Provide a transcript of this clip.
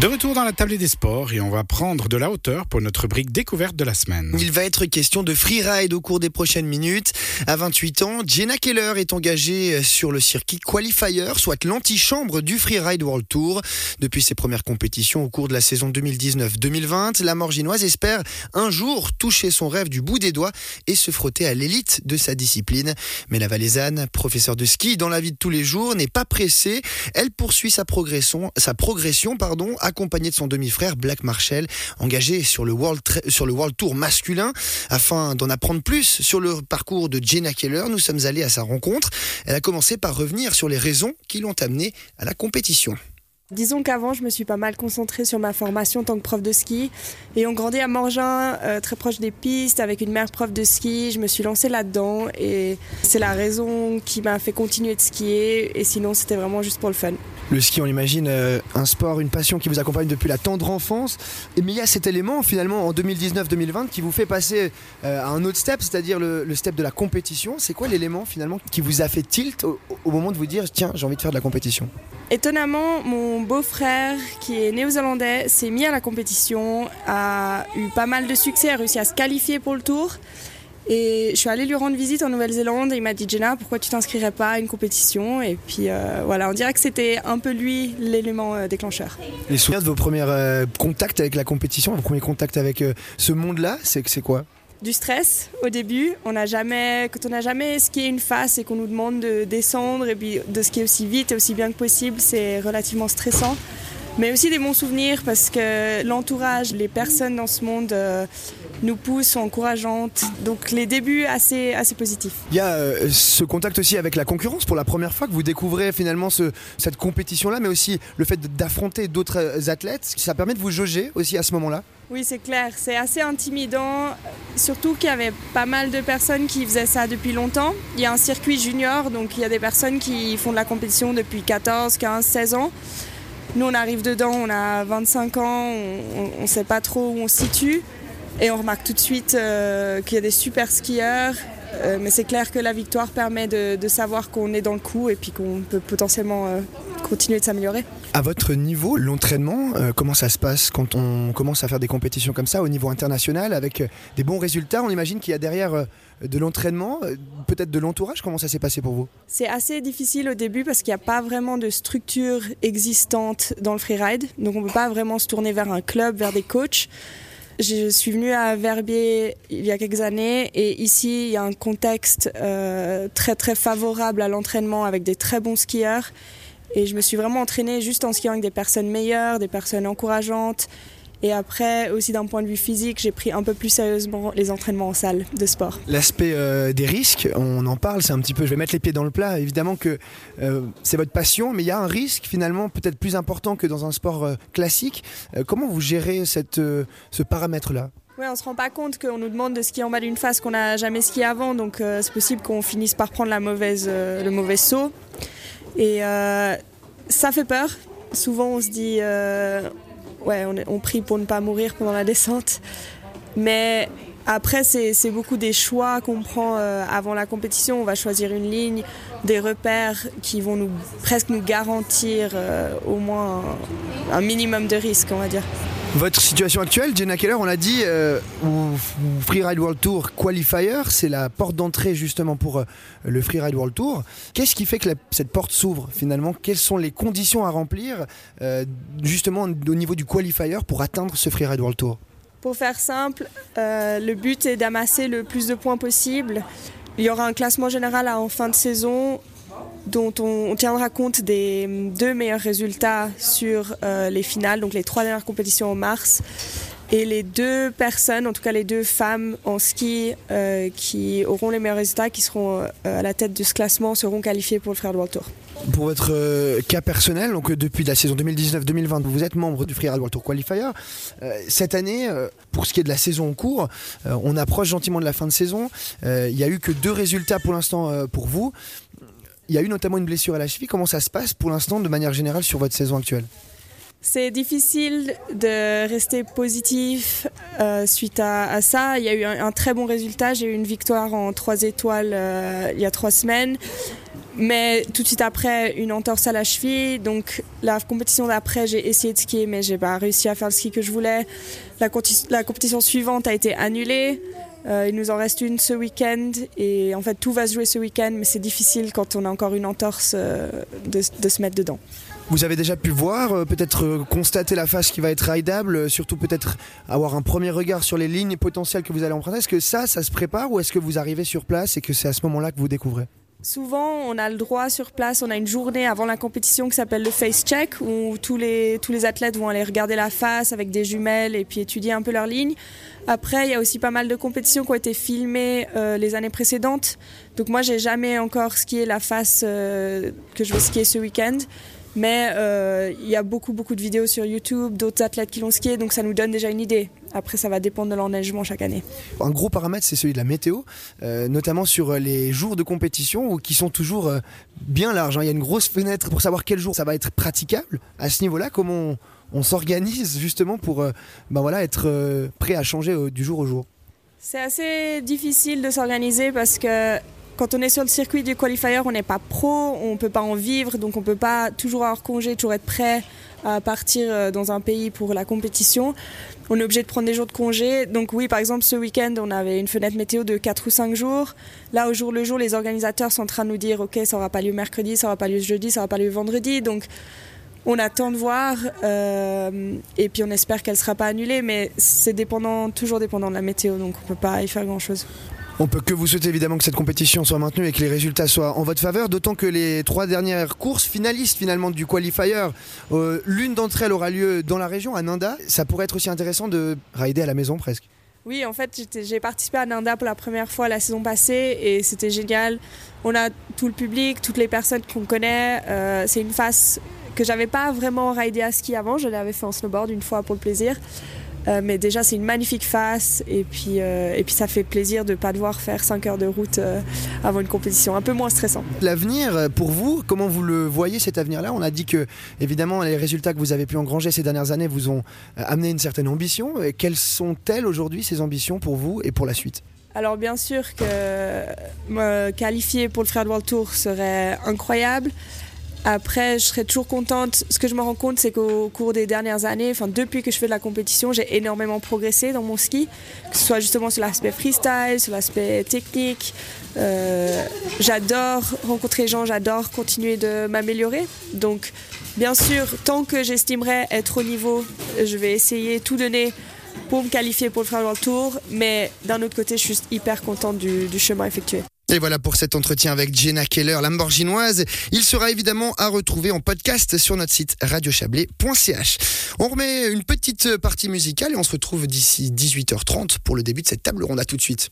De retour dans la table des sports et on va prendre de la hauteur pour notre brique découverte de la semaine. Il va être question de freeride au cours des prochaines minutes. À 28 ans, Jenna Keller est engagée sur le circuit Qualifier, soit l'antichambre du Freeride World Tour. Depuis ses premières compétitions au cours de la saison 2019-2020, la Morginoise espère un jour toucher son rêve du bout des doigts et se frotter à l'élite de sa discipline. Mais la Valaisanne, professeure de ski dans la vie de tous les jours, n'est pas pressée. Elle poursuit sa progression, sa progression pardon, accompagné de son demi-frère Black Marshall, engagé sur le World, sur le World Tour masculin. Afin d'en apprendre plus sur le parcours de Jenna Keller, nous sommes allés à sa rencontre. Elle a commencé par revenir sur les raisons qui l'ont amenée à la compétition. Disons qu'avant, je me suis pas mal concentrée sur ma formation en tant que prof de ski. Et on grandit à Morgin, euh, très proche des pistes, avec une mère prof de ski. Je me suis lancée là-dedans et c'est la raison qui m'a fait continuer de skier. Et sinon, c'était vraiment juste pour le fun. Le ski, on l'imagine, euh, un sport, une passion qui vous accompagne depuis la tendre enfance. Mais il y a cet élément, finalement, en 2019-2020, qui vous fait passer euh, à un autre step, c'est-à-dire le, le, step de la compétition. C'est quoi l'élément, finalement, qui vous a fait tilt au, au moment de vous dire, tiens, j'ai envie de faire de la compétition? Étonnamment, mon beau-frère, qui est néo-zélandais, s'est mis à la compétition, a eu pas mal de succès, a réussi à se qualifier pour le tour. Et je suis allée lui rendre visite en Nouvelle-Zélande et il m'a dit Jenna, pourquoi tu t'inscrirais pas à une compétition? Et puis euh, voilà, on dirait que c'était un peu lui l'élément euh, déclencheur. Les souvenirs de vos premiers euh, contacts avec la compétition, vos premiers contacts avec ce monde-là, c'est quoi? Du stress au début. On n'a jamais, quand on n'a jamais skié une face et qu'on nous demande de descendre et puis de skier aussi vite et aussi bien que possible, c'est relativement stressant. Mais aussi des bons souvenirs parce que l'entourage, les personnes dans ce monde nous poussent, sont encourageantes. Donc les débuts assez, assez positifs. Il y a euh, ce contact aussi avec la concurrence pour la première fois que vous découvrez finalement ce, cette compétition-là, mais aussi le fait d'affronter d'autres athlètes. Ça permet de vous jauger aussi à ce moment-là? Oui, c'est clair. C'est assez intimidant, surtout qu'il y avait pas mal de personnes qui faisaient ça depuis longtemps. Il y a un circuit junior, donc il y a des personnes qui font de la compétition depuis 14, 15, 16 ans. Nous, on arrive dedans, on a 25 ans, on ne sait pas trop où on se situe. Et on remarque tout de suite euh, qu'il y a des super skieurs. Euh, mais c'est clair que la victoire permet de, de savoir qu'on est dans le coup et puis qu'on peut potentiellement euh, continuer de s'améliorer. À votre niveau, l'entraînement, comment ça se passe quand on commence à faire des compétitions comme ça au niveau international avec des bons résultats? On imagine qu'il y a derrière de l'entraînement, peut-être de l'entourage. Comment ça s'est passé pour vous? C'est assez difficile au début parce qu'il n'y a pas vraiment de structure existante dans le freeride. Donc on ne peut pas vraiment se tourner vers un club, vers des coachs. Je suis venue à Verbier il y a quelques années et ici il y a un contexte euh, très très favorable à l'entraînement avec des très bons skieurs. Et je me suis vraiment entraînée juste en skiant avec des personnes meilleures, des personnes encourageantes et après, aussi d'un point de vue physique, j'ai pris un peu plus sérieusement les entraînements en salle de sport. L'aspect euh, des risques, on en parle, c'est un petit peu, je vais mettre les pieds dans le plat. Évidemment que euh, c'est votre passion, mais il y a un risque finalement peut-être plus important que dans un sport euh, classique. comment vous gérez cette, ce paramètre-là? Oui, on se rend pas compte qu'on nous demande de skier en bas d'une face qu'on n'a jamais skié avant, donc c'est possible qu'on finisse par prendre la mauvaise, le mauvais saut. Et ça fait peur. Souvent, on se dit ouais, on, prie pour ne pas mourir pendant la descente. Mais après, c'est beaucoup des choix qu'on prend euh, avant la compétition. On va choisir une ligne, des repères qui vont nous, presque nous garantir euh, au moins un, un, minimum de risque, on va dire. Votre situation actuelle, Jenna Keller, on l'a dit, euh, Freeride World Tour Qualifier, c'est la porte d'entrée justement pour euh, le Freeride World Tour. Qu'est-ce qui fait que cette porte s'ouvre finalement? Quelles sont les conditions à remplir euh, justement au niveau du Qualifier pour atteindre ce Freeride World Tour? Pour faire simple, euh, le but est d'amasser le plus de points possible. Il y aura un classement général en fin de saison dont on, tiendra compte des deux meilleurs résultats sur euh, les finales, donc les trois dernières compétitions en mars. Et les deux personnes, en tout cas les deux femmes en ski euh, qui auront les meilleurs résultats, qui seront euh, à la tête de ce classement, seront qualifiées pour le Freeride World Tour. Pour votre cas personnel, donc depuis la saison 2019-2020, vous êtes membre du Freeride World Tour Qualifier. Cette année, pour ce qui est de la saison en cours, on approche gentiment de la fin de saison. Il n'y a eu que deux résultats pour l'instant pour vous. Il y a eu notamment une blessure à la cheville. Comment ça se passe pour l'instant de manière générale sur votre saison actuelle? C'est difficile de rester positif euh, suite à, ça. Il y a eu un, très bon résultat. J'ai eu une victoire en trois étoiles euh, il y a trois semaines. mais tout de suite après, une entorse à la cheville. Donc la compétition d'après, j'ai essayé de skier, mais j'ai pas réussi à faire le ski que je voulais. La, la compétition suivante a été annulée. Euh, il nous en reste une ce week-end et en fait tout va se jouer ce week-end, mais c'est difficile quand on a encore une entorse euh, de, se mettre dedans. Vous avez déjà pu voir, euh, peut-être constater la phase qui va être rideable, surtout peut-être avoir un premier regard sur les lignes potentielles que vous allez emprunter. Est-ce que ça, ça se prépare ou est-ce que vous arrivez sur place et que c'est à ce moment-là que vous découvrez? Souvent, on a le droit sur place, on a une journée avant la compétition qui s'appelle le face check, où tous les, tous les athlètes vont aller regarder la face avec des jumelles et puis étudier un peu leur ligne. Après, il y a aussi pas mal de compétitions qui ont été filmées euh, les années précédentes. Donc moi, j'ai jamais encore skié la face euh, que je vais skier ce week-end. Mais euh, il y a beaucoup, beaucoup de vidéos sur YouTube, d'autres athlètes qui l'ont skié, donc ça nous donne déjà une idée. Après, ça va dépendre de l'enneigement chaque année. Un gros paramètre, c'est celui de la météo, euh, notamment sur les jours de compétition, qui sont toujours euh, bien larges. Hein. Il y a une grosse fenêtre pour savoir quel jour ça va être praticable. À ce niveau-là, comment on, s'organise justement pour ben voilà, être prêt à changer du jour au jour? C'est assez difficile de s'organiser parce que quand on est sur le circuit du qualifier, on n'est pas pro, on ne peut pas en vivre, donc on ne peut pas toujours avoir congé, toujours être prêt à partir euh, dans un pays pour la compétition. On est obligé de prendre des jours de congé. Donc oui, par exemple, ce week-end, on avait une fenêtre météo de 4 ou 5 jours. Là, au jour le jour, les organisateurs sont en train de nous dire, OK, ça n'aura pas lieu mercredi, ça n'aura pas lieu jeudi, ça n'aura pas lieu vendredi. Donc on attend de voir euh, et puis on espère qu'elle ne sera pas annulée, mais c'est dépendant, toujours dépendant de la météo, donc on ne peut pas y faire grand-chose. On peut que vous souhaiter évidemment que cette compétition soit maintenue et que les résultats soient en votre faveur, d'autant que les trois dernières courses finalistes finalement du qualifier, euh, l'une d'entre elles aura lieu dans la région, à Nanda. Ça pourrait être aussi intéressant de rider à la maison presque. Oui, en fait, j'ai participé à Nanda pour la première fois la saison passée et c'était génial. On a tout le public, toutes les personnes qu'on connaît. Euh, c'est une face que j'avais pas vraiment ridé à ski avant. Je l'avais fait en snowboard une fois pour le plaisir. Euh, mais déjà, c'est une magnifique face et puis, euh, et puis ça fait plaisir de ne pas devoir faire 5 heures de route euh, avant une compétition, un peu moins stressant. L'avenir, pour vous, comment vous le voyez cet avenir-là? On a dit que, évidemment, les résultats que vous avez pu engranger ces dernières années vous ont amené une certaine ambition. quelles sont-elles aujourd'hui, ces ambitions pour vous et pour la suite? Alors bien sûr que me qualifier pour le Frère World Tour serait incroyable. Après, je serais toujours contente. Ce que je me rends compte, c'est qu'au cours des dernières années, enfin depuis que je fais de la compétition, j'ai énormément progressé dans mon ski, que ce soit justement sur l'aspect freestyle, sur l'aspect technique. Euh, j'adore rencontrer les gens, j'adore continuer de m'améliorer. Donc, bien sûr, tant que j'estimerais être au niveau, je vais essayer tout donner pour me qualifier pour le World Tour. Mais d'un autre côté, je suis hyper contente du, du chemin effectué. Et voilà pour cet entretien avec Jenna Keller, lamborghinoise. Il sera évidemment à retrouver en podcast sur notre site radiochablais.ch. On remet une petite partie musicale et on se retrouve d'ici 18h30 pour le début de cette table ronde. À tout de suite.